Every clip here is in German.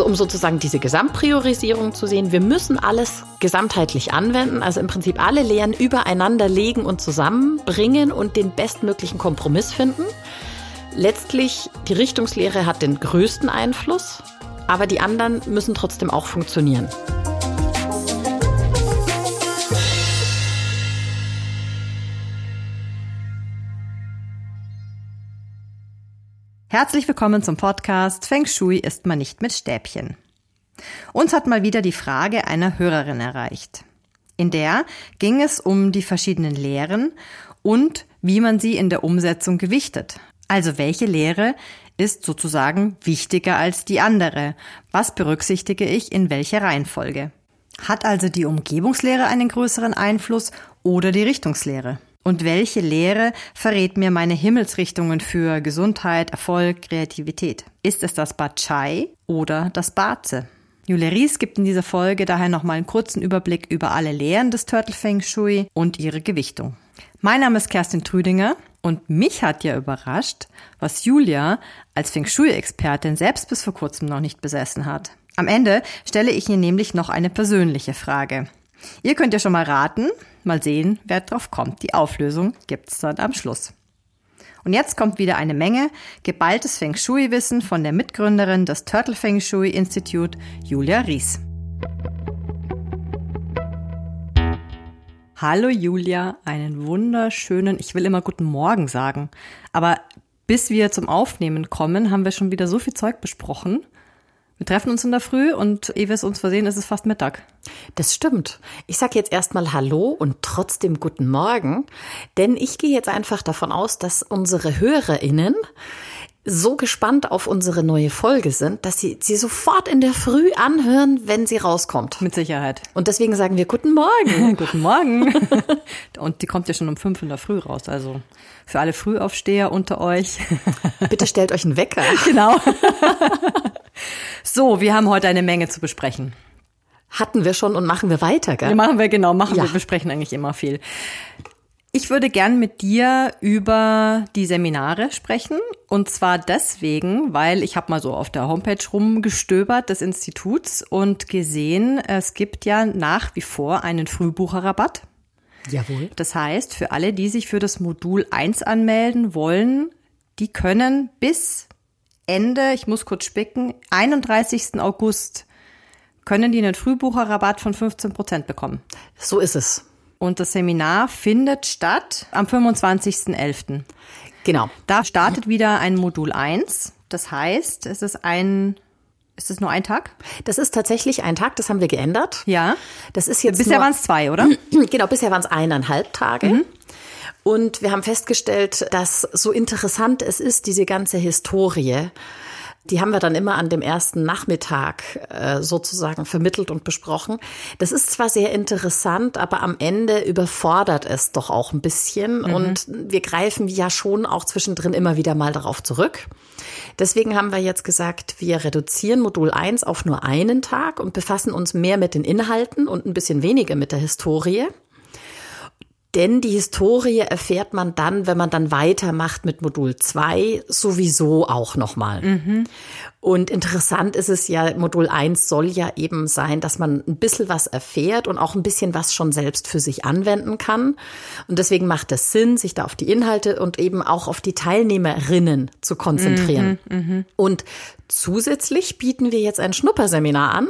Also um sozusagen diese Gesamtpriorisierung zu sehen, wir müssen alles gesamtheitlich anwenden, also im Prinzip alle Lehren übereinander legen und zusammenbringen und den bestmöglichen Kompromiss finden. Letztlich, die Richtungslehre hat den größten Einfluss, aber die anderen müssen trotzdem auch funktionieren. Herzlich willkommen zum Podcast Feng Shui ist man nicht mit Stäbchen. Uns hat mal wieder die Frage einer Hörerin erreicht. In der ging es um die verschiedenen Lehren und wie man sie in der Umsetzung gewichtet. Also welche Lehre ist sozusagen wichtiger als die andere? Was berücksichtige ich in welcher Reihenfolge? Hat also die Umgebungslehre einen größeren Einfluss oder die Richtungslehre? Und welche Lehre verrät mir meine Himmelsrichtungen für Gesundheit, Erfolg, Kreativität? Ist es das Bachai oder das Baze? Julia Ries gibt in dieser Folge daher nochmal einen kurzen Überblick über alle Lehren des Turtle Feng Shui und ihre Gewichtung. Mein Name ist Kerstin Trüdinger und mich hat ja überrascht, was Julia als Feng Shui-Expertin selbst bis vor kurzem noch nicht besessen hat. Am Ende stelle ich ihr nämlich noch eine persönliche Frage. Ihr könnt ja schon mal raten, mal sehen, wer drauf kommt. Die Auflösung gibt's dann am Schluss. Und jetzt kommt wieder eine Menge geballtes Feng Shui-Wissen von der Mitgründerin des Turtle Feng Shui Institute, Julia Ries. Hallo Julia, einen wunderschönen, ich will immer guten Morgen sagen, aber bis wir zum Aufnehmen kommen, haben wir schon wieder so viel Zeug besprochen. Wir treffen uns in der Früh und ehe wir es uns versehen, ist es fast Mittag. Das stimmt. Ich sage jetzt erstmal Hallo und trotzdem guten Morgen, denn ich gehe jetzt einfach davon aus, dass unsere HörerInnen so gespannt auf unsere neue Folge sind, dass sie sie sofort in der Früh anhören, wenn sie rauskommt. Mit Sicherheit. Und deswegen sagen wir Guten Morgen. guten Morgen. und die kommt ja schon um fünf in der Früh raus. Also für alle Frühaufsteher unter euch. Bitte stellt euch einen Wecker. Genau. So, wir haben heute eine Menge zu besprechen. Hatten wir schon und machen wir weiter, gell? Ja, machen wir genau, machen ja. wir, besprechen eigentlich immer viel. Ich würde gern mit dir über die Seminare sprechen. Und zwar deswegen, weil ich habe mal so auf der Homepage rumgestöbert des Instituts und gesehen, es gibt ja nach wie vor einen Frühbucherrabatt. Jawohl. Das heißt, für alle, die sich für das Modul 1 anmelden wollen, die können bis Ende, ich muss kurz spicken, 31. August können die einen Frühbucherrabatt von 15 Prozent bekommen. So ist es. Und das Seminar findet statt am 25.11. Genau. Da startet wieder ein Modul 1. Das heißt, es ist ein ist es nur ein Tag? Das ist tatsächlich ein Tag, das haben wir geändert. Ja. Das ist jetzt bisher waren es zwei, oder? Genau, bisher waren es eineinhalb Tage. Mhm. Und wir haben festgestellt, dass so interessant es ist, diese ganze Historie. Die haben wir dann immer an dem ersten Nachmittag äh, sozusagen vermittelt und besprochen. Das ist zwar sehr interessant, aber am Ende überfordert es doch auch ein bisschen. Mhm. Und wir greifen ja schon auch zwischendrin immer wieder mal darauf zurück. Deswegen haben wir jetzt gesagt, wir reduzieren Modul 1 auf nur einen Tag und befassen uns mehr mit den Inhalten und ein bisschen weniger mit der Historie. Denn die Historie erfährt man dann, wenn man dann weitermacht mit Modul 2, sowieso auch nochmal. Mhm. Und interessant ist es ja, Modul 1 soll ja eben sein, dass man ein bisschen was erfährt und auch ein bisschen was schon selbst für sich anwenden kann. Und deswegen macht es Sinn, sich da auf die Inhalte und eben auch auf die Teilnehmerinnen zu konzentrieren. Mhm, mh. Und zusätzlich bieten wir jetzt ein Schnupperseminar an,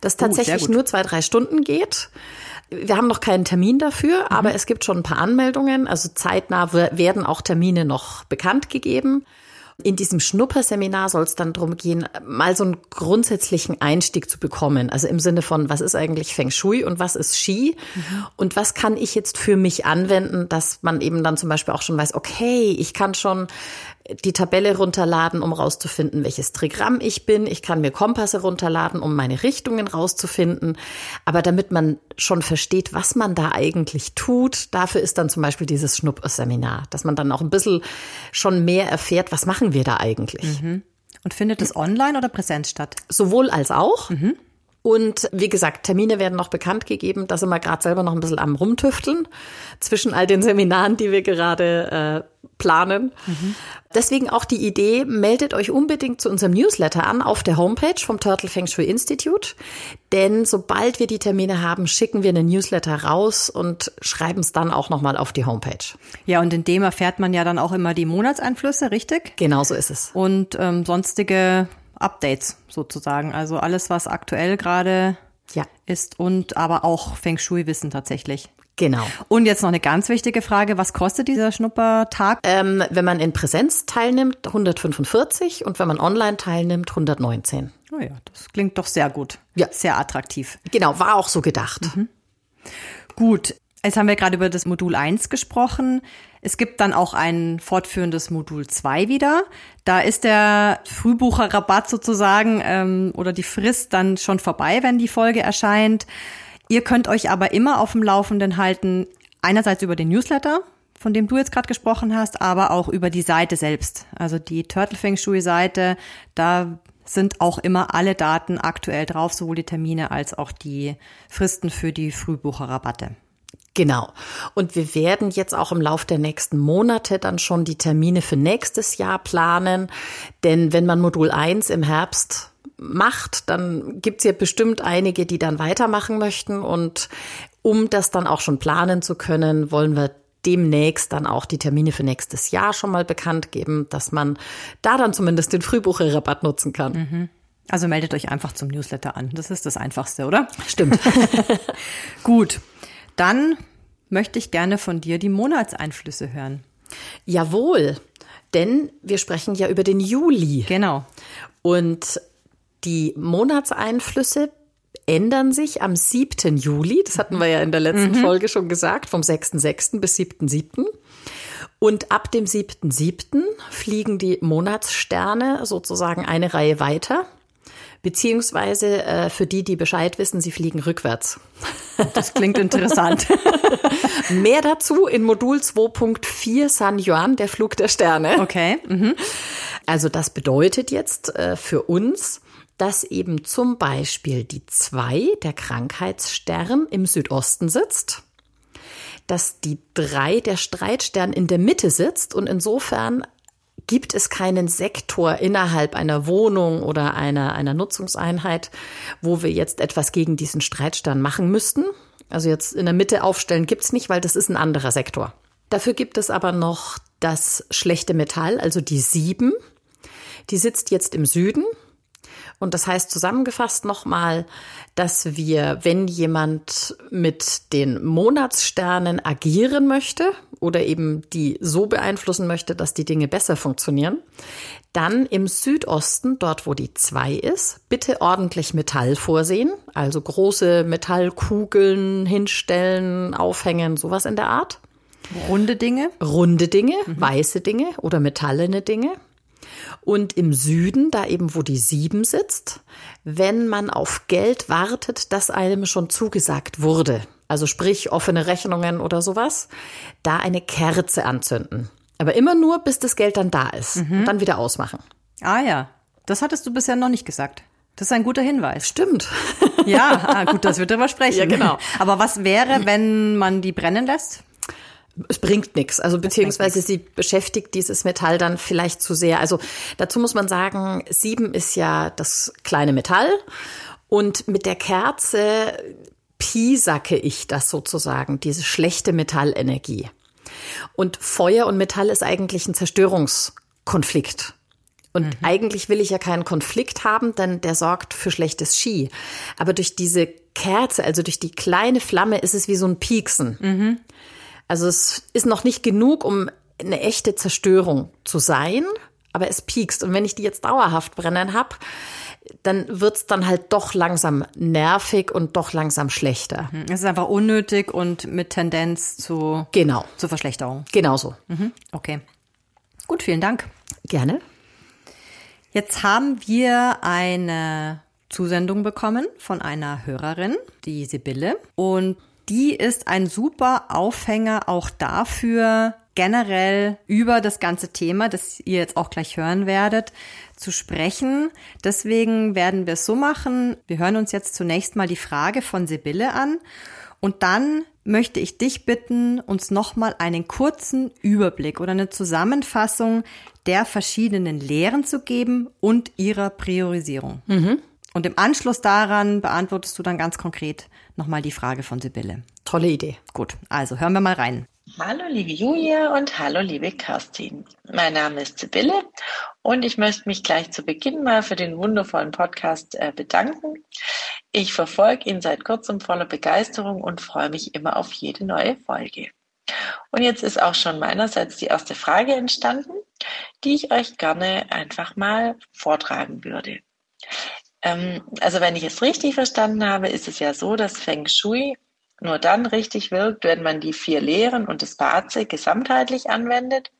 das oh, tatsächlich oh, nur zwei, drei Stunden geht. Wir haben noch keinen Termin dafür, mhm. aber es gibt schon ein paar Anmeldungen. Also zeitnah werden auch Termine noch bekannt gegeben. In diesem Schnupperseminar soll es dann darum gehen, mal so einen grundsätzlichen Einstieg zu bekommen. Also im Sinne von, was ist eigentlich Feng Shui und was ist Ski? Mhm. Und was kann ich jetzt für mich anwenden, dass man eben dann zum Beispiel auch schon weiß, okay, ich kann schon die Tabelle runterladen, um rauszufinden, welches Trigramm ich bin. Ich kann mir Kompasse runterladen, um meine Richtungen rauszufinden. Aber damit man schon versteht, was man da eigentlich tut, dafür ist dann zum Beispiel dieses Schnupp-Seminar, dass man dann auch ein bisschen schon mehr erfährt, was machen wir da eigentlich. Mhm. Und findet es online oder Präsenz statt? Sowohl als auch. Mhm. Und wie gesagt, Termine werden noch bekannt gegeben. Da sind wir gerade selber noch ein bisschen am Rumtüfteln zwischen all den Seminaren, die wir gerade äh, planen. Mhm. Deswegen auch die Idee, meldet euch unbedingt zu unserem Newsletter an auf der Homepage vom Turtle Feng Shui Institute. Denn sobald wir die Termine haben, schicken wir einen Newsletter raus und schreiben es dann auch nochmal auf die Homepage. Ja, und in dem erfährt man ja dann auch immer die Monatseinflüsse, richtig? Genau so ist es. Und ähm, sonstige Updates sozusagen. Also alles, was aktuell gerade ja. ist und aber auch Feng Shui-Wissen tatsächlich. Genau. Und jetzt noch eine ganz wichtige Frage. Was kostet dieser Schnuppertag? Ähm, wenn man in Präsenz teilnimmt, 145 und wenn man online teilnimmt, 119. Oh ja, das klingt doch sehr gut. Ja. Sehr attraktiv. Genau, war auch so gedacht. Mhm. Gut. Jetzt haben wir gerade über das Modul 1 gesprochen. Es gibt dann auch ein fortführendes Modul 2 wieder. Da ist der Frühbucherrabatt sozusagen ähm, oder die Frist dann schon vorbei, wenn die Folge erscheint. Ihr könnt euch aber immer auf dem Laufenden halten, einerseits über den Newsletter, von dem du jetzt gerade gesprochen hast, aber auch über die Seite selbst. Also die Turtle Feng Shui Seite, da sind auch immer alle Daten aktuell drauf, sowohl die Termine als auch die Fristen für die Frühbucherrabatte. Genau. Und wir werden jetzt auch im Lauf der nächsten Monate dann schon die Termine für nächstes Jahr planen. Denn wenn man Modul 1 im Herbst macht, dann gibt's ja bestimmt einige, die dann weitermachen möchten. Und um das dann auch schon planen zu können, wollen wir demnächst dann auch die Termine für nächstes Jahr schon mal bekannt geben, dass man da dann zumindest den Frühbucherrabatt nutzen kann. Mhm. Also meldet euch einfach zum Newsletter an. Das ist das Einfachste, oder? Stimmt. Gut. Dann möchte ich gerne von dir die Monatseinflüsse hören. Jawohl, denn wir sprechen ja über den Juli. Genau. Und die Monatseinflüsse ändern sich am 7. Juli. Das hatten wir ja in der letzten mhm. Folge schon gesagt, vom 6.6. bis 7.7. Und ab dem 7.7. fliegen die Monatssterne sozusagen eine Reihe weiter. Beziehungsweise äh, für die, die Bescheid wissen, sie fliegen rückwärts. Das klingt interessant. Mehr dazu in Modul 2.4 San Yuan, der Flug der Sterne. Okay. Mhm. Also das bedeutet jetzt äh, für uns, dass eben zum Beispiel die 2, der Krankheitsstern, im Südosten sitzt dass die 3, der Streitstern in der Mitte sitzt und insofern gibt es keinen Sektor innerhalb einer Wohnung oder einer, einer Nutzungseinheit, wo wir jetzt etwas gegen diesen Streitstand machen müssten. Also jetzt in der Mitte aufstellen gibt's nicht, weil das ist ein anderer Sektor. Dafür gibt es aber noch das schlechte Metall, also die sieben. Die sitzt jetzt im Süden und das heißt zusammengefasst nochmal, dass wir, wenn jemand mit den Monatssternen agieren möchte oder eben die so beeinflussen möchte, dass die Dinge besser funktionieren, dann im Südosten, dort wo die 2 ist, bitte ordentlich Metall vorsehen, also große Metallkugeln hinstellen, aufhängen, sowas in der Art. Runde Dinge? Runde Dinge, mhm. weiße Dinge oder metallene Dinge. Und im Süden, da eben wo die sieben sitzt, wenn man auf Geld wartet, das einem schon zugesagt wurde, also sprich offene Rechnungen oder sowas, da eine Kerze anzünden. Aber immer nur, bis das Geld dann da ist mhm. und dann wieder ausmachen. Ah ja, das hattest du bisher noch nicht gesagt. Das ist ein guter Hinweis. Stimmt. Ja, ah, gut, dass wir drüber sprechen. Ja, genau. Aber was wäre, wenn man die brennen lässt? Es bringt nichts. Also beziehungsweise sie beschäftigt dieses Metall dann vielleicht zu sehr. Also dazu muss man sagen, sieben ist ja das kleine Metall und mit der Kerze piesacke ich das sozusagen, diese schlechte Metallenergie. Und Feuer und Metall ist eigentlich ein Zerstörungskonflikt. Und mhm. eigentlich will ich ja keinen Konflikt haben, denn der sorgt für schlechtes Ski. Aber durch diese Kerze, also durch die kleine Flamme, ist es wie so ein Pieksen. Mhm. Also es ist noch nicht genug, um eine echte Zerstörung zu sein, aber es piekst. Und wenn ich die jetzt dauerhaft brennen habe, dann wird's dann halt doch langsam nervig und doch langsam schlechter. Mhm. Es ist einfach unnötig und mit Tendenz zu, genau. zur Verschlechterung. Genauso. Mhm. Okay. Gut, vielen Dank. Gerne. Jetzt haben wir eine Zusendung bekommen von einer Hörerin, die Sibylle. Und die ist ein super Aufhänger auch dafür, generell über das ganze Thema, das ihr jetzt auch gleich hören werdet, zu sprechen. Deswegen werden wir es so machen. Wir hören uns jetzt zunächst mal die Frage von Sibylle an und dann möchte ich dich bitten, uns nochmal einen kurzen Überblick oder eine Zusammenfassung der verschiedenen Lehren zu geben und ihrer Priorisierung. Mhm. Und im Anschluss daran beantwortest du dann ganz konkret nochmal die Frage von Sibylle. Tolle Idee. Gut, also hören wir mal rein. Hallo liebe Julia und hallo liebe Kerstin. Mein Name ist Sibylle und ich möchte mich gleich zu Beginn mal für den wundervollen Podcast äh, bedanken. Ich verfolge ihn seit kurzem voller Begeisterung und freue mich immer auf jede neue Folge. Und jetzt ist auch schon meinerseits die erste Frage entstanden, die ich euch gerne einfach mal vortragen würde. Ähm, also wenn ich es richtig verstanden habe, ist es ja so, dass Feng Shui nur dann richtig wirkt, wenn man die vier Lehren und das Baze gesamtheitlich anwendet.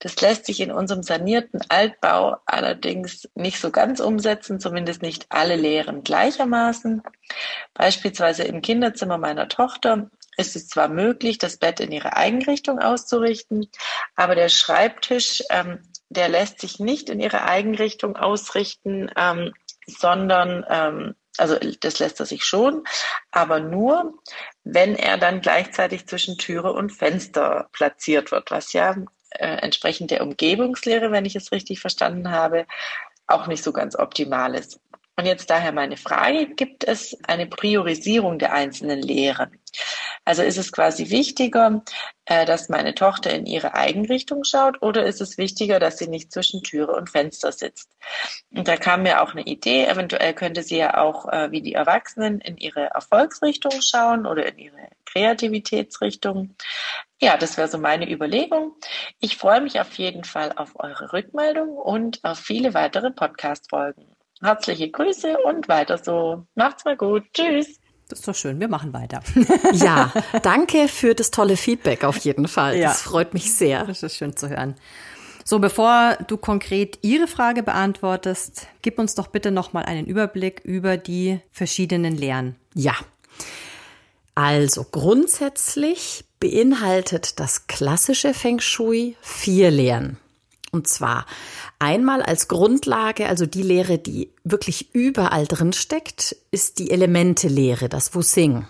Das lässt sich in unserem sanierten Altbau allerdings nicht so ganz umsetzen, zumindest nicht alle Lehren gleichermaßen. Beispielsweise im Kinderzimmer meiner Tochter ist es zwar möglich, das Bett in ihre Eigenrichtung auszurichten, aber der Schreibtisch, ähm, der lässt sich nicht in ihre Eigenrichtung ausrichten, ähm, sondern ähm, also das lässt er sich schon, aber nur, wenn er dann gleichzeitig zwischen Türe und Fenster platziert wird, was ja äh, entsprechend der Umgebungslehre, wenn ich es richtig verstanden habe, auch nicht so ganz optimal ist. Und jetzt daher meine Frage, gibt es eine Priorisierung der einzelnen Lehren? Also ist es quasi wichtiger, äh, dass meine Tochter in ihre Eigenrichtung schaut oder ist es wichtiger, dass sie nicht zwischen Türe und Fenster sitzt? Und da kam mir auch eine Idee, eventuell könnte sie ja auch äh, wie die Erwachsenen in ihre Erfolgsrichtung schauen oder in ihre Kreativitätsrichtung. Ja, das wäre so meine Überlegung. Ich freue mich auf jeden Fall auf eure Rückmeldung und auf viele weitere Podcast-Folgen. Herzliche Grüße und weiter so. Macht's mal gut. Tschüss. Das ist doch schön, wir machen weiter. ja, danke für das tolle Feedback auf jeden Fall. Ja. Das freut mich sehr. Das ist schön zu hören. So, bevor du konkret Ihre Frage beantwortest, gib uns doch bitte nochmal einen Überblick über die verschiedenen Lehren. Ja. Also grundsätzlich beinhaltet das klassische Feng Shui vier Lehren. Und zwar einmal als Grundlage, also die Lehre, die wirklich überall drin steckt, ist die Elemente-Lehre, das Wu-Sing.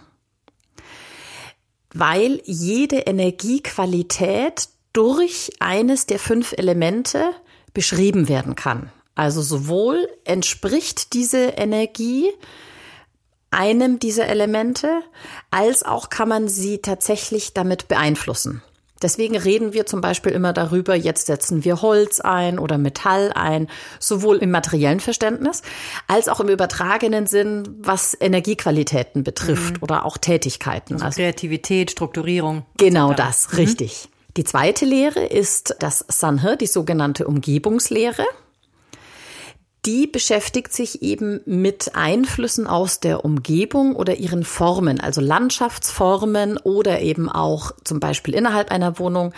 Weil jede Energiequalität durch eines der fünf Elemente beschrieben werden kann. Also sowohl entspricht diese Energie einem dieser Elemente, als auch kann man sie tatsächlich damit beeinflussen. Deswegen reden wir zum Beispiel immer darüber, jetzt setzen wir Holz ein oder Metall ein, sowohl im materiellen Verständnis als auch im übertragenen Sinn, was Energiequalitäten betrifft mhm. oder auch Tätigkeiten. Also, also Kreativität, Strukturierung. Genau das, mhm. richtig. Die zweite Lehre ist das Sanhe, die sogenannte Umgebungslehre die beschäftigt sich eben mit Einflüssen aus der Umgebung oder ihren Formen, also Landschaftsformen oder eben auch zum Beispiel innerhalb einer Wohnung.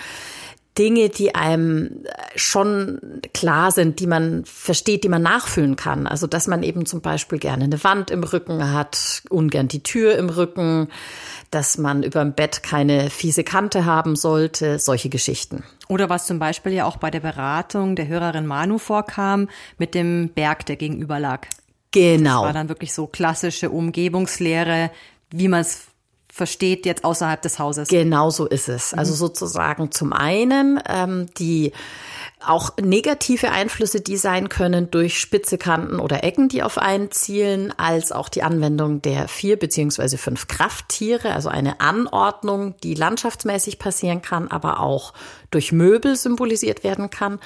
Dinge, die einem schon klar sind, die man versteht, die man nachfühlen kann. Also, dass man eben zum Beispiel gerne eine Wand im Rücken hat, ungern die Tür im Rücken, dass man über dem Bett keine fiese Kante haben sollte, solche Geschichten. Oder was zum Beispiel ja auch bei der Beratung der Hörerin Manu vorkam, mit dem Berg, der gegenüber lag. Genau. Das war dann wirklich so klassische Umgebungslehre, wie man es versteht jetzt außerhalb des Hauses. Genau so ist es. Also mhm. sozusagen zum einen ähm, die auch negative Einflüsse, die sein können durch spitze Kanten oder Ecken, die auf einen zielen, als auch die Anwendung der vier beziehungsweise fünf Krafttiere, also eine Anordnung, die landschaftsmäßig passieren kann, aber auch durch Möbel symbolisiert werden kann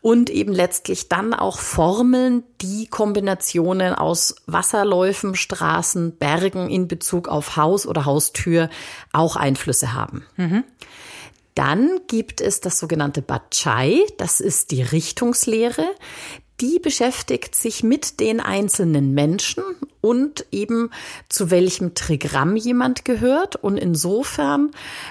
und eben letztlich dann auch Formeln, die Kombinationen aus Wasserläufen, Straßen, Bergen in Bezug auf Haus oder Haustür auch Einflüsse haben. Mhm. Dann gibt es das sogenannte Bachai, das ist die Richtungslehre. Die beschäftigt sich mit den einzelnen Menschen und eben zu welchem Trigramm jemand gehört und insofern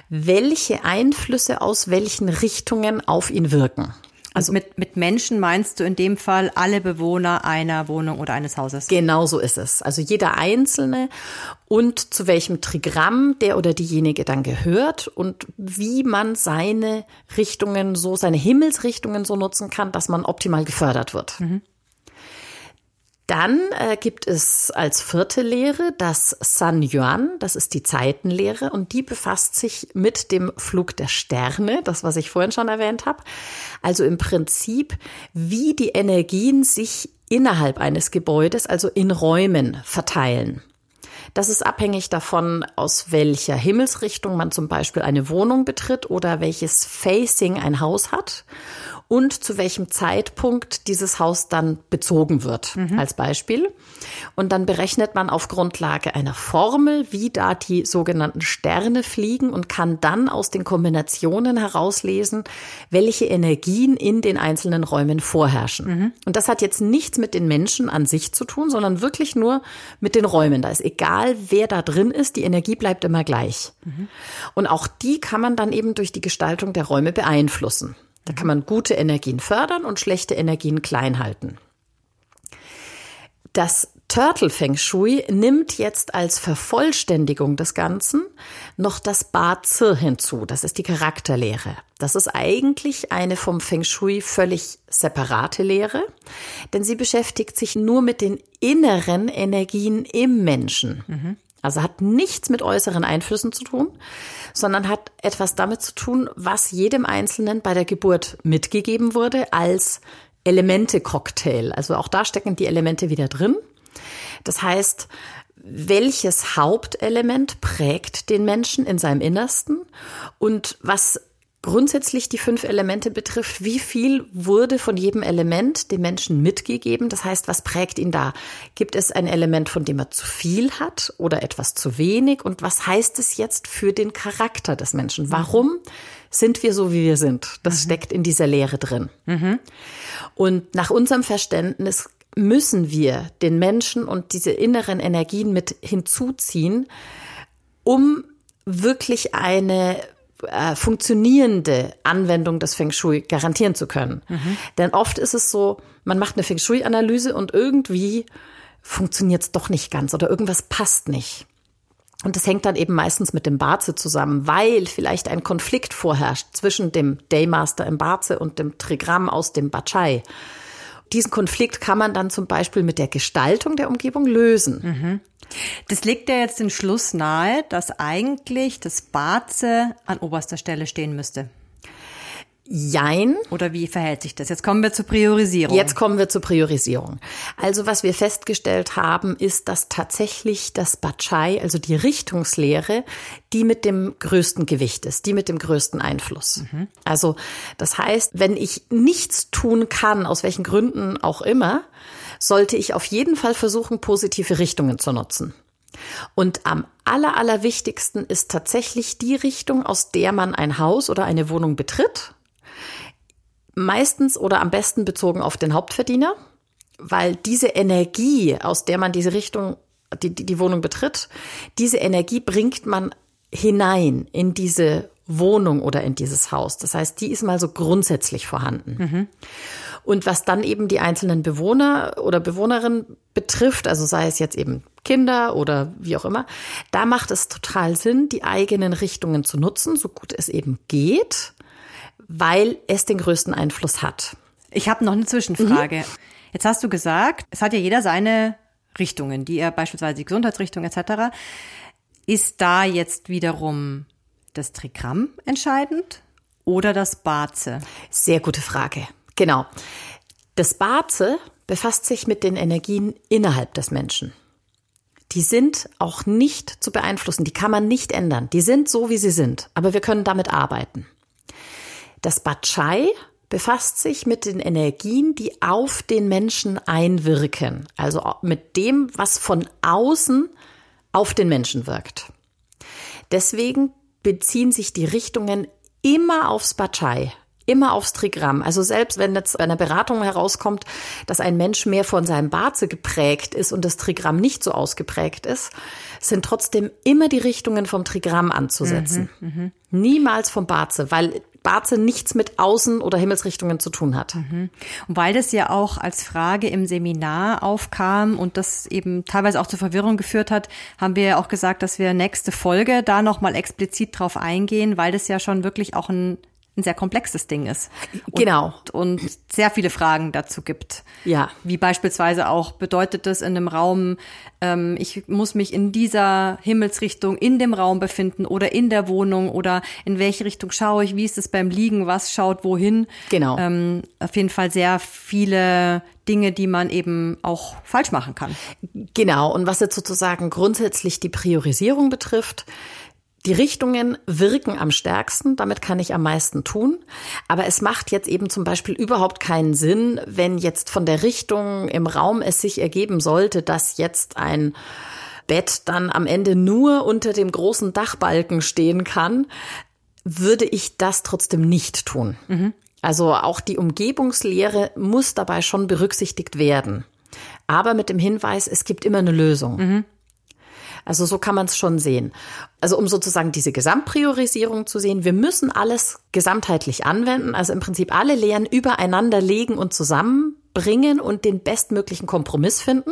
welche Einflüsse aus welchen Richtungen auf ihn wirken. Also mit, mit Menschen meinst du in dem Fall alle Bewohner einer Wohnung oder eines Hauses? Genau so ist es. Also jeder Einzelne und zu welchem Trigramm der oder diejenige dann gehört und wie man seine Richtungen so, seine Himmelsrichtungen so nutzen kann, dass man optimal gefördert wird. Mhm. Dann äh, gibt es als vierte Lehre das San Yuan, das ist die Zeitenlehre und die befasst sich mit dem Flug der Sterne, das was ich vorhin schon erwähnt habe. Also im Prinzip, wie die Energien sich innerhalb eines Gebäudes, also in Räumen verteilen. Das ist abhängig davon, aus welcher Himmelsrichtung man zum Beispiel eine Wohnung betritt oder welches Facing ein Haus hat und zu welchem Zeitpunkt dieses Haus dann bezogen wird, mhm. als Beispiel. Und dann berechnet man auf Grundlage einer Formel, wie da die sogenannten Sterne fliegen und kann dann aus den Kombinationen herauslesen, welche Energien in den einzelnen Räumen vorherrschen. Mhm. Und das hat jetzt nichts mit den Menschen an sich zu tun, sondern wirklich nur mit den Räumen. Da ist egal, wer da drin ist, die Energie bleibt immer gleich. Mhm. Und auch die kann man dann eben durch die Gestaltung der Räume beeinflussen. Da kann man gute Energien fördern und schlechte Energien klein halten. Das Turtle Feng Shui nimmt jetzt als Vervollständigung des Ganzen noch das Ba Zi hinzu. Das ist die Charakterlehre. Das ist eigentlich eine vom Feng Shui völlig separate Lehre, denn sie beschäftigt sich nur mit den inneren Energien im Menschen. Mhm. Also hat nichts mit äußeren Einflüssen zu tun, sondern hat etwas damit zu tun, was jedem Einzelnen bei der Geburt mitgegeben wurde als Elemente-Cocktail. Also auch da stecken die Elemente wieder drin. Das heißt, welches Hauptelement prägt den Menschen in seinem Innersten und was grundsätzlich die fünf Elemente betrifft, wie viel wurde von jedem Element dem Menschen mitgegeben? Das heißt, was prägt ihn da? Gibt es ein Element, von dem er zu viel hat oder etwas zu wenig? Und was heißt es jetzt für den Charakter des Menschen? Warum sind wir so, wie wir sind? Das mhm. steckt in dieser Lehre drin. Mhm. Und nach unserem Verständnis müssen wir den Menschen und diese inneren Energien mit hinzuziehen, um wirklich eine äh, funktionierende Anwendung des Feng Shui garantieren zu können. Mhm. Denn oft ist es so, man macht eine Feng Shui-Analyse und irgendwie funktioniert es doch nicht ganz oder irgendwas passt nicht. Und das hängt dann eben meistens mit dem Barze zusammen, weil vielleicht ein Konflikt vorherrscht zwischen dem Daymaster im Barze und dem Trigramm aus dem Bachai. Diesen Konflikt kann man dann zum Beispiel mit der Gestaltung der Umgebung lösen. Mhm. Das legt ja jetzt den Schluss nahe, dass eigentlich das Barze an oberster Stelle stehen müsste. Jein. Oder wie verhält sich das? Jetzt kommen wir zur Priorisierung. Jetzt kommen wir zur Priorisierung. Also was wir festgestellt haben, ist, dass tatsächlich das Bachai, also die Richtungslehre, die mit dem größten Gewicht ist, die mit dem größten Einfluss. Mhm. Also das heißt, wenn ich nichts tun kann, aus welchen Gründen auch immer, sollte ich auf jeden Fall versuchen, positive Richtungen zu nutzen. Und am aller, allerwichtigsten ist tatsächlich die Richtung, aus der man ein Haus oder eine Wohnung betritt. Meistens oder am besten bezogen auf den Hauptverdiener, weil diese Energie, aus der man diese Richtung, die, die, die Wohnung betritt, diese Energie bringt man hinein in diese Wohnung oder in dieses Haus. Das heißt, die ist mal so grundsätzlich vorhanden. Mhm. Und was dann eben die einzelnen Bewohner oder Bewohnerinnen betrifft, also sei es jetzt eben Kinder oder wie auch immer, da macht es total Sinn, die eigenen Richtungen zu nutzen, so gut es eben geht, weil es den größten Einfluss hat. Ich habe noch eine Zwischenfrage. Mhm. Jetzt hast du gesagt, es hat ja jeder seine Richtungen, die er beispielsweise die Gesundheitsrichtung etc. Ist da jetzt wiederum das Trigramm entscheidend oder das Baze? Sehr gute Frage. Genau. Das Baze befasst sich mit den Energien innerhalb des Menschen. Die sind auch nicht zu beeinflussen, die kann man nicht ändern. Die sind so, wie sie sind, aber wir können damit arbeiten. Das Bachai befasst sich mit den Energien, die auf den Menschen einwirken, also mit dem, was von außen auf den Menschen wirkt. Deswegen beziehen sich die Richtungen immer aufs Bachai, immer aufs Trigramm. Also selbst wenn jetzt bei einer Beratung herauskommt, dass ein Mensch mehr von seinem Baze geprägt ist und das Trigramm nicht so ausgeprägt ist, sind trotzdem immer die Richtungen vom Trigramm anzusetzen. Mhm, mh. Niemals vom Baze, weil Barze nichts mit Außen- oder Himmelsrichtungen zu tun hat. Mhm. Und weil das ja auch als Frage im Seminar aufkam und das eben teilweise auch zur Verwirrung geführt hat, haben wir ja auch gesagt, dass wir nächste Folge da nochmal explizit drauf eingehen, weil das ja schon wirklich auch ein ein sehr komplexes Ding ist. Und, genau. Und sehr viele Fragen dazu gibt. Ja. Wie beispielsweise auch, bedeutet das in einem Raum, ähm, ich muss mich in dieser Himmelsrichtung in dem Raum befinden oder in der Wohnung oder in welche Richtung schaue ich, wie ist es beim Liegen, was schaut wohin. Genau. Ähm, auf jeden Fall sehr viele Dinge, die man eben auch falsch machen kann. Genau. Und was jetzt sozusagen grundsätzlich die Priorisierung betrifft, die Richtungen wirken am stärksten, damit kann ich am meisten tun. Aber es macht jetzt eben zum Beispiel überhaupt keinen Sinn, wenn jetzt von der Richtung im Raum es sich ergeben sollte, dass jetzt ein Bett dann am Ende nur unter dem großen Dachbalken stehen kann, würde ich das trotzdem nicht tun. Mhm. Also auch die Umgebungslehre muss dabei schon berücksichtigt werden. Aber mit dem Hinweis, es gibt immer eine Lösung. Mhm. Also so kann man es schon sehen. Also um sozusagen diese Gesamtpriorisierung zu sehen, wir müssen alles gesamtheitlich anwenden, also im Prinzip alle Lehren übereinander legen und zusammenbringen und den bestmöglichen Kompromiss finden.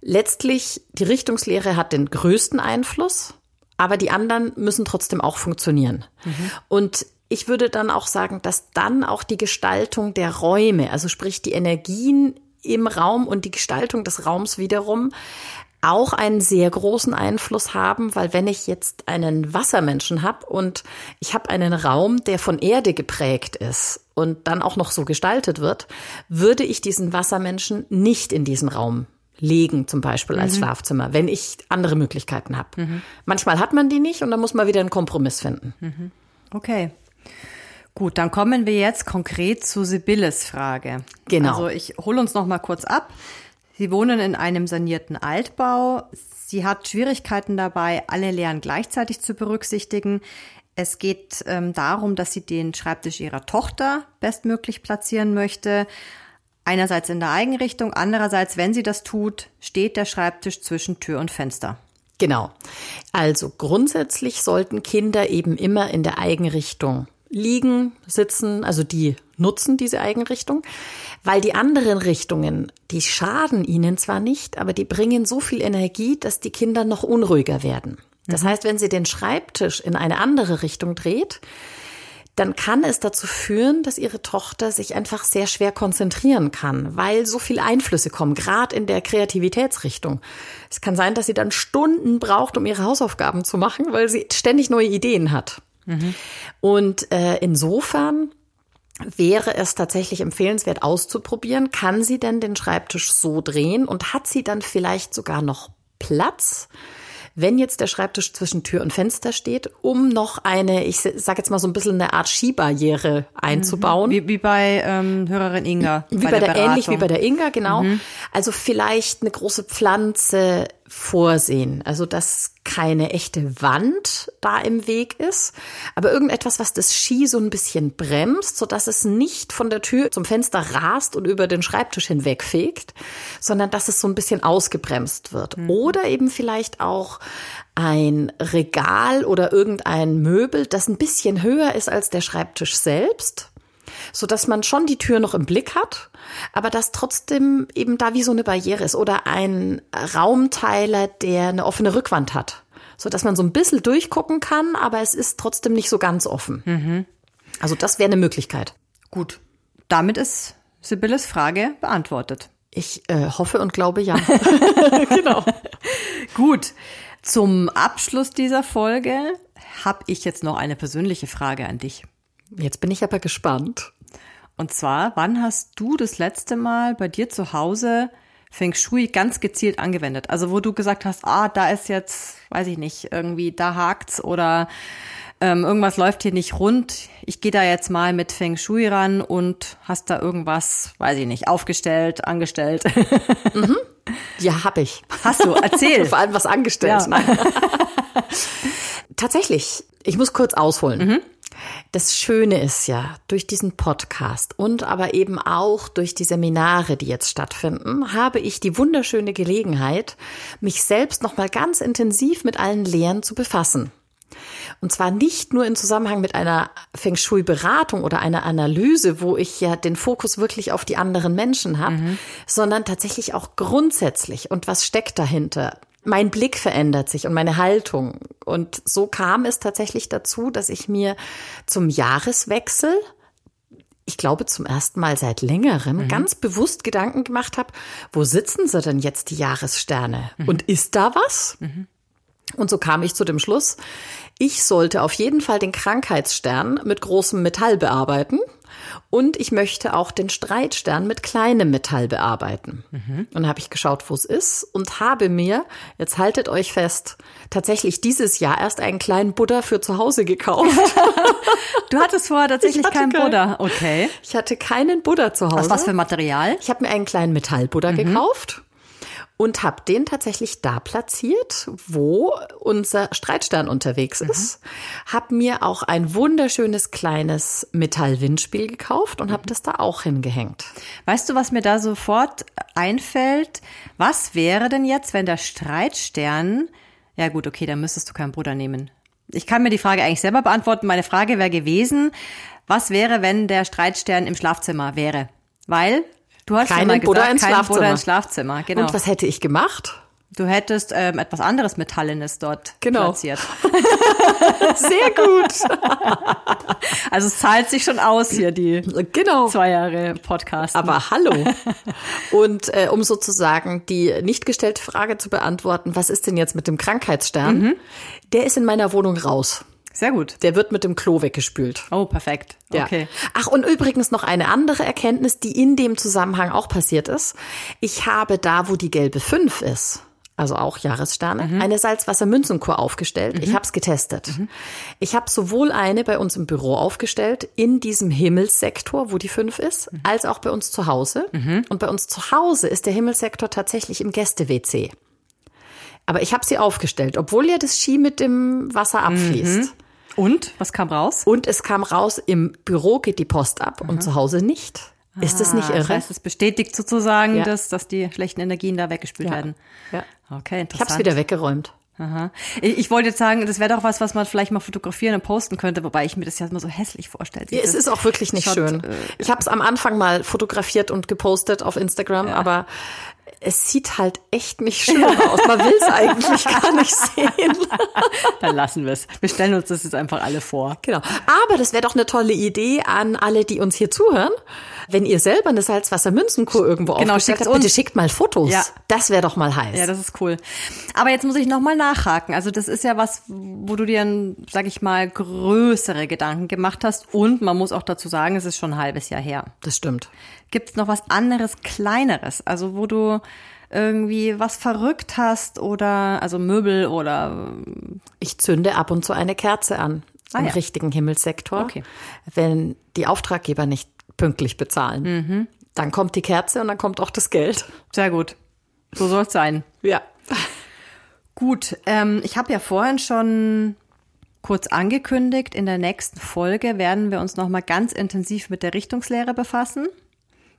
Letztlich, die Richtungslehre hat den größten Einfluss, aber die anderen müssen trotzdem auch funktionieren. Mhm. Und ich würde dann auch sagen, dass dann auch die Gestaltung der Räume, also sprich die Energien im Raum und die Gestaltung des Raums wiederum auch einen sehr großen Einfluss haben, weil wenn ich jetzt einen Wassermenschen habe und ich habe einen Raum, der von Erde geprägt ist und dann auch noch so gestaltet wird, würde ich diesen Wassermenschen nicht in diesen Raum legen, zum Beispiel als mhm. Schlafzimmer, wenn ich andere Möglichkeiten habe. Mhm. Manchmal hat man die nicht und dann muss man wieder einen Kompromiss finden. Mhm. Okay. Gut, dann kommen wir jetzt konkret zu Sibylles Frage. Genau. Also ich hole uns noch mal kurz ab. Sie wohnen in einem sanierten Altbau. Sie hat Schwierigkeiten dabei, alle Lehren gleichzeitig zu berücksichtigen. Es geht ähm, darum, dass sie den Schreibtisch ihrer Tochter bestmöglich platzieren möchte. Einerseits in der Eigenrichtung, andererseits, wenn sie das tut, steht der Schreibtisch zwischen Tür und Fenster. Genau. Also grundsätzlich sollten Kinder eben immer in der Eigenrichtung liegen, sitzen, also die nutzen diese Eigenrichtung, weil die anderen Richtungen, die schaden ihnen zwar nicht, aber die bringen so viel Energie, dass die Kinder noch unruhiger werden. Das mhm. heißt, wenn sie den Schreibtisch in eine andere Richtung dreht, dann kann es dazu führen, dass ihre Tochter sich einfach sehr schwer konzentrieren kann, weil so viele Einflüsse kommen, gerade in der Kreativitätsrichtung. Es kann sein, dass sie dann Stunden braucht, um ihre Hausaufgaben zu machen, weil sie ständig neue Ideen hat. Mhm. Und äh, insofern wäre es tatsächlich empfehlenswert auszuprobieren, kann sie denn den Schreibtisch so drehen und hat sie dann vielleicht sogar noch Platz, wenn jetzt der Schreibtisch zwischen Tür und Fenster steht, um noch eine, ich sage jetzt mal so ein bisschen eine Art Skibarriere einzubauen. Wie, wie bei ähm, Hörerin Inga. Wie bei, bei der, der ähnlich wie bei der Inga, genau. Mhm. Also vielleicht eine große Pflanze vorsehen. Also dass keine echte Wand da im Weg ist, aber irgendetwas, was das Ski so ein bisschen bremst, so dass es nicht von der Tür zum Fenster rast und über den Schreibtisch hinwegfegt, sondern dass es so ein bisschen ausgebremst wird. Mhm. Oder eben vielleicht auch ein Regal oder irgendein Möbel, das ein bisschen höher ist als der Schreibtisch selbst so dass man schon die Tür noch im Blick hat, aber dass trotzdem eben da wie so eine Barriere ist oder ein Raumteiler, der eine offene Rückwand hat, so dass man so ein bisschen durchgucken kann, aber es ist trotzdem nicht so ganz offen. Mhm. Also das wäre eine Möglichkeit. Gut, damit ist Sibylles Frage beantwortet. Ich äh, hoffe und glaube ja. genau. Gut. Zum Abschluss dieser Folge habe ich jetzt noch eine persönliche Frage an dich. Jetzt bin ich aber gespannt. Und zwar, wann hast du das letzte Mal bei dir zu Hause Feng Shui ganz gezielt angewendet? Also wo du gesagt hast, ah, da ist jetzt, weiß ich nicht, irgendwie da hakt's oder ähm, irgendwas läuft hier nicht rund. Ich gehe da jetzt mal mit Feng Shui ran und hast da irgendwas, weiß ich nicht, aufgestellt, angestellt. Mhm. Ja, hab ich. Hast du? Erzähl. Vor allem was angestellt. Ja. Tatsächlich. Ich muss kurz ausholen. Mhm. Das Schöne ist ja, durch diesen Podcast und aber eben auch durch die Seminare, die jetzt stattfinden, habe ich die wunderschöne Gelegenheit, mich selbst nochmal ganz intensiv mit allen Lehren zu befassen. Und zwar nicht nur in Zusammenhang mit einer Feng Shui-Beratung oder einer Analyse, wo ich ja den Fokus wirklich auf die anderen Menschen habe, mhm. sondern tatsächlich auch grundsätzlich. Und was steckt dahinter? Mein Blick verändert sich und meine Haltung. Und so kam es tatsächlich dazu, dass ich mir zum Jahreswechsel ich glaube, zum ersten Mal seit längerem mhm. ganz bewusst Gedanken gemacht habe, wo sitzen sie denn jetzt die Jahressterne? Mhm. Und ist da was? Mhm. Und so kam ich zu dem Schluss, ich sollte auf jeden Fall den Krankheitsstern mit großem Metall bearbeiten. Und ich möchte auch den Streitstern mit kleinem Metall bearbeiten. Mhm. Und habe ich geschaut, wo es ist und habe mir, jetzt haltet euch fest, tatsächlich dieses Jahr erst einen kleinen Buddha für zu Hause gekauft. du hattest vorher tatsächlich keinen kein, Buddha, okay. Ich hatte keinen Buddha zu Hause. Was was für Material? Ich habe mir einen kleinen Metallbuddha mhm. gekauft und habe den tatsächlich da platziert, wo unser Streitstern unterwegs mhm. ist. Habe mir auch ein wunderschönes kleines Metallwindspiel gekauft und mhm. habe das da auch hingehängt. Weißt du, was mir da sofort einfällt? Was wäre denn jetzt, wenn der Streitstern ja gut, okay, dann müsstest du keinen Bruder nehmen. Ich kann mir die Frage eigentlich selber beantworten. Meine Frage wäre gewesen, was wäre, wenn der Streitstern im Schlafzimmer wäre? Weil Du hast keinen ja mal Buddha ins Schlafzimmer. Buddha ins Schlafzimmer, genau. Und was hätte ich gemacht? Du hättest ähm, etwas anderes Metallenes dort genau. platziert. Sehr gut. also es zahlt sich schon aus hier, die genau. zwei Jahre Podcast. Aber hallo. Und äh, um sozusagen die nicht gestellte Frage zu beantworten, was ist denn jetzt mit dem Krankheitsstern? Mhm. Der ist in meiner Wohnung raus. Sehr gut. Der wird mit dem Klo weggespült. Oh, perfekt. Ja. Okay. Ach, und übrigens noch eine andere Erkenntnis, die in dem Zusammenhang auch passiert ist. Ich habe da, wo die gelbe 5 ist, also auch Jahressterne, mhm. eine Salzwassermünzenkur aufgestellt. Mhm. Ich habe es getestet. Mhm. Ich habe sowohl eine bei uns im Büro aufgestellt, in diesem Himmelssektor, wo die 5 ist, mhm. als auch bei uns zu Hause. Mhm. Und bei uns zu Hause ist der Himmelssektor tatsächlich im Gäste-WC. Aber ich habe sie aufgestellt, obwohl ja das Ski mit dem Wasser abfließt. Mhm. Und? Was kam raus? Und es kam raus, im Büro geht die Post ab Aha. und zu Hause nicht. Ist das nicht ah, irre? Das heißt, es bestätigt sozusagen, ja. dass, dass die schlechten Energien da weggespült ja. werden. Ja. Okay, interessant. Ich habe es wieder weggeräumt. Aha. Ich, ich wollte jetzt sagen, das wäre doch was, was man vielleicht mal fotografieren und posten könnte, wobei ich mir das ja immer so hässlich vorstelle. Ja, es ist auch wirklich nicht schön. Äh, ich habe es am Anfang mal fotografiert und gepostet auf Instagram, ja. aber es sieht halt echt nicht schön aus. Man will es eigentlich gar nicht sehen. Dann lassen wir es. Wir stellen uns das jetzt einfach alle vor. Genau. Aber das wäre doch eine tolle Idee an alle, die uns hier zuhören. Wenn ihr selber eine Salzwasser-Münzenkur irgendwo genau, aufgestellt habt, bitte schickt mal Fotos. Ja. Das wäre doch mal heiß. Ja, das ist cool. Aber jetzt muss ich noch mal nachhaken. Also das ist ja was, wo du dir, sag ich mal, größere Gedanken gemacht hast. Und man muss auch dazu sagen, es ist schon ein halbes Jahr her. Das stimmt. Gibt es noch was anderes, kleineres? Also wo du irgendwie was verrückt hast oder also Möbel oder ich zünde ab und zu eine Kerze an ah, im ja. richtigen Himmelssektor. Okay. Wenn die Auftraggeber nicht pünktlich bezahlen. Mhm. Dann kommt die Kerze und dann kommt auch das Geld. Sehr gut. So soll es sein. Ja. Gut, ähm, ich habe ja vorhin schon kurz angekündigt, in der nächsten Folge werden wir uns nochmal ganz intensiv mit der Richtungslehre befassen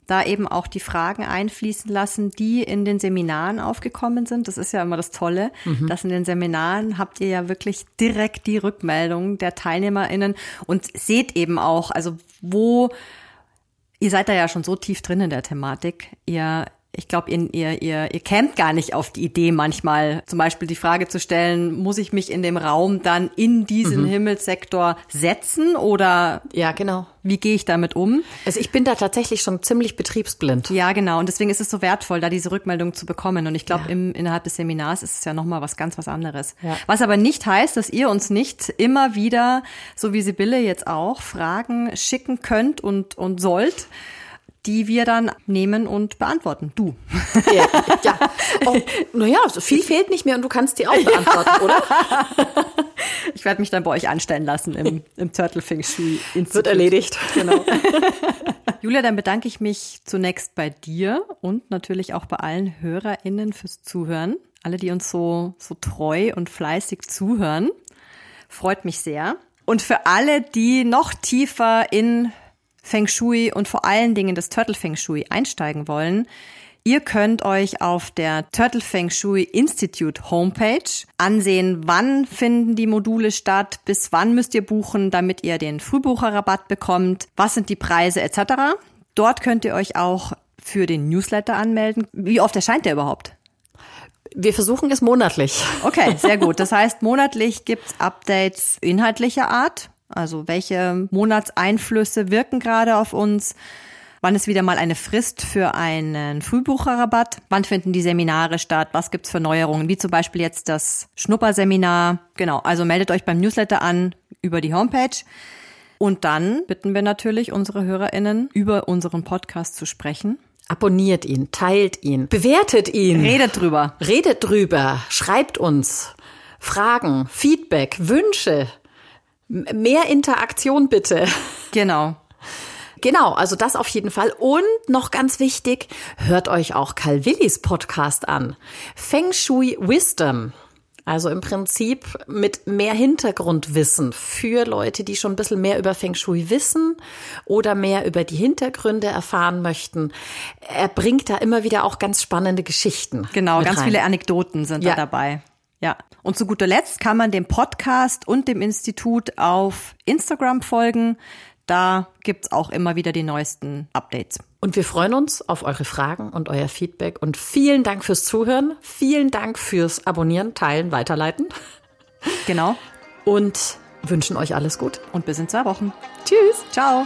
da eben auch die Fragen einfließen lassen, die in den Seminaren aufgekommen sind. Das ist ja immer das Tolle, mhm. dass in den Seminaren habt ihr ja wirklich direkt die Rückmeldung der TeilnehmerInnen und seht eben auch, also wo Ihr seid da ja schon so tief drin in der Thematik. Ihr ich glaube, ihr, ihr, ihr, ihr kämt gar nicht auf die Idee, manchmal zum Beispiel die Frage zu stellen, muss ich mich in dem Raum dann in diesen mhm. Himmelssektor setzen oder ja, genau. Wie gehe ich damit um? Also ich bin da tatsächlich schon ziemlich betriebsblind. Ja, genau. Und deswegen ist es so wertvoll, da diese Rückmeldung zu bekommen. Und ich glaube, ja. innerhalb des Seminars ist es ja nochmal was ganz was anderes. Ja. Was aber nicht heißt, dass ihr uns nicht immer wieder, so wie Sibylle jetzt auch, Fragen schicken könnt und, und sollt die wir dann nehmen und beantworten. Du. Ja, ja. Oh, naja, so viel fehlt nicht mehr und du kannst die auch beantworten, oder? Ich werde mich dann bei euch anstellen lassen im, im Turtle Feng Shui Institut. Wird erledigt. Genau. Julia, dann bedanke ich mich zunächst bei dir und natürlich auch bei allen HörerInnen fürs Zuhören. Alle, die uns so, so treu und fleißig zuhören. Freut mich sehr. Und für alle, die noch tiefer in Feng Shui und vor allen Dingen das Turtle Feng Shui einsteigen wollen, Ihr könnt euch auf der Turtle Feng Shui Institute Homepage ansehen, wann finden die Module statt, bis wann müsst ihr buchen, damit ihr den Frühbucherrabatt bekommt, was sind die Preise etc. Dort könnt ihr euch auch für den Newsletter anmelden. Wie oft erscheint der überhaupt? Wir versuchen es monatlich. Okay, sehr gut. Das heißt, monatlich gibt's Updates inhaltlicher Art. Also welche Monatseinflüsse wirken gerade auf uns? Wann ist wieder mal eine Frist für einen Frühbucherrabatt? Wann finden die Seminare statt? Was gibt's für Neuerungen? Wie zum Beispiel jetzt das Schnupperseminar. Genau, also meldet euch beim Newsletter an über die Homepage. Und dann bitten wir natürlich unsere HörerInnen, über unseren Podcast zu sprechen. Abonniert ihn, teilt ihn, bewertet ihn. Redet drüber. Redet drüber, schreibt uns Fragen, Feedback, Wünsche. Mehr Interaktion bitte. Genau. Genau, also das auf jeden Fall. Und noch ganz wichtig, hört euch auch Karl Willis Podcast an. Feng Shui Wisdom. Also im Prinzip mit mehr Hintergrundwissen für Leute, die schon ein bisschen mehr über Feng Shui wissen oder mehr über die Hintergründe erfahren möchten. Er bringt da immer wieder auch ganz spannende Geschichten. Genau, ganz rein. viele Anekdoten sind ja. da dabei. Ja. Und zu guter Letzt kann man dem Podcast und dem Institut auf Instagram folgen. Da gibt's auch immer wieder die neuesten Updates. Und wir freuen uns auf eure Fragen und euer Feedback. Und vielen Dank fürs Zuhören. Vielen Dank fürs Abonnieren, Teilen, Weiterleiten. Genau. Und wünschen euch alles gut. Und bis in zwei Wochen. Tschüss. Ciao.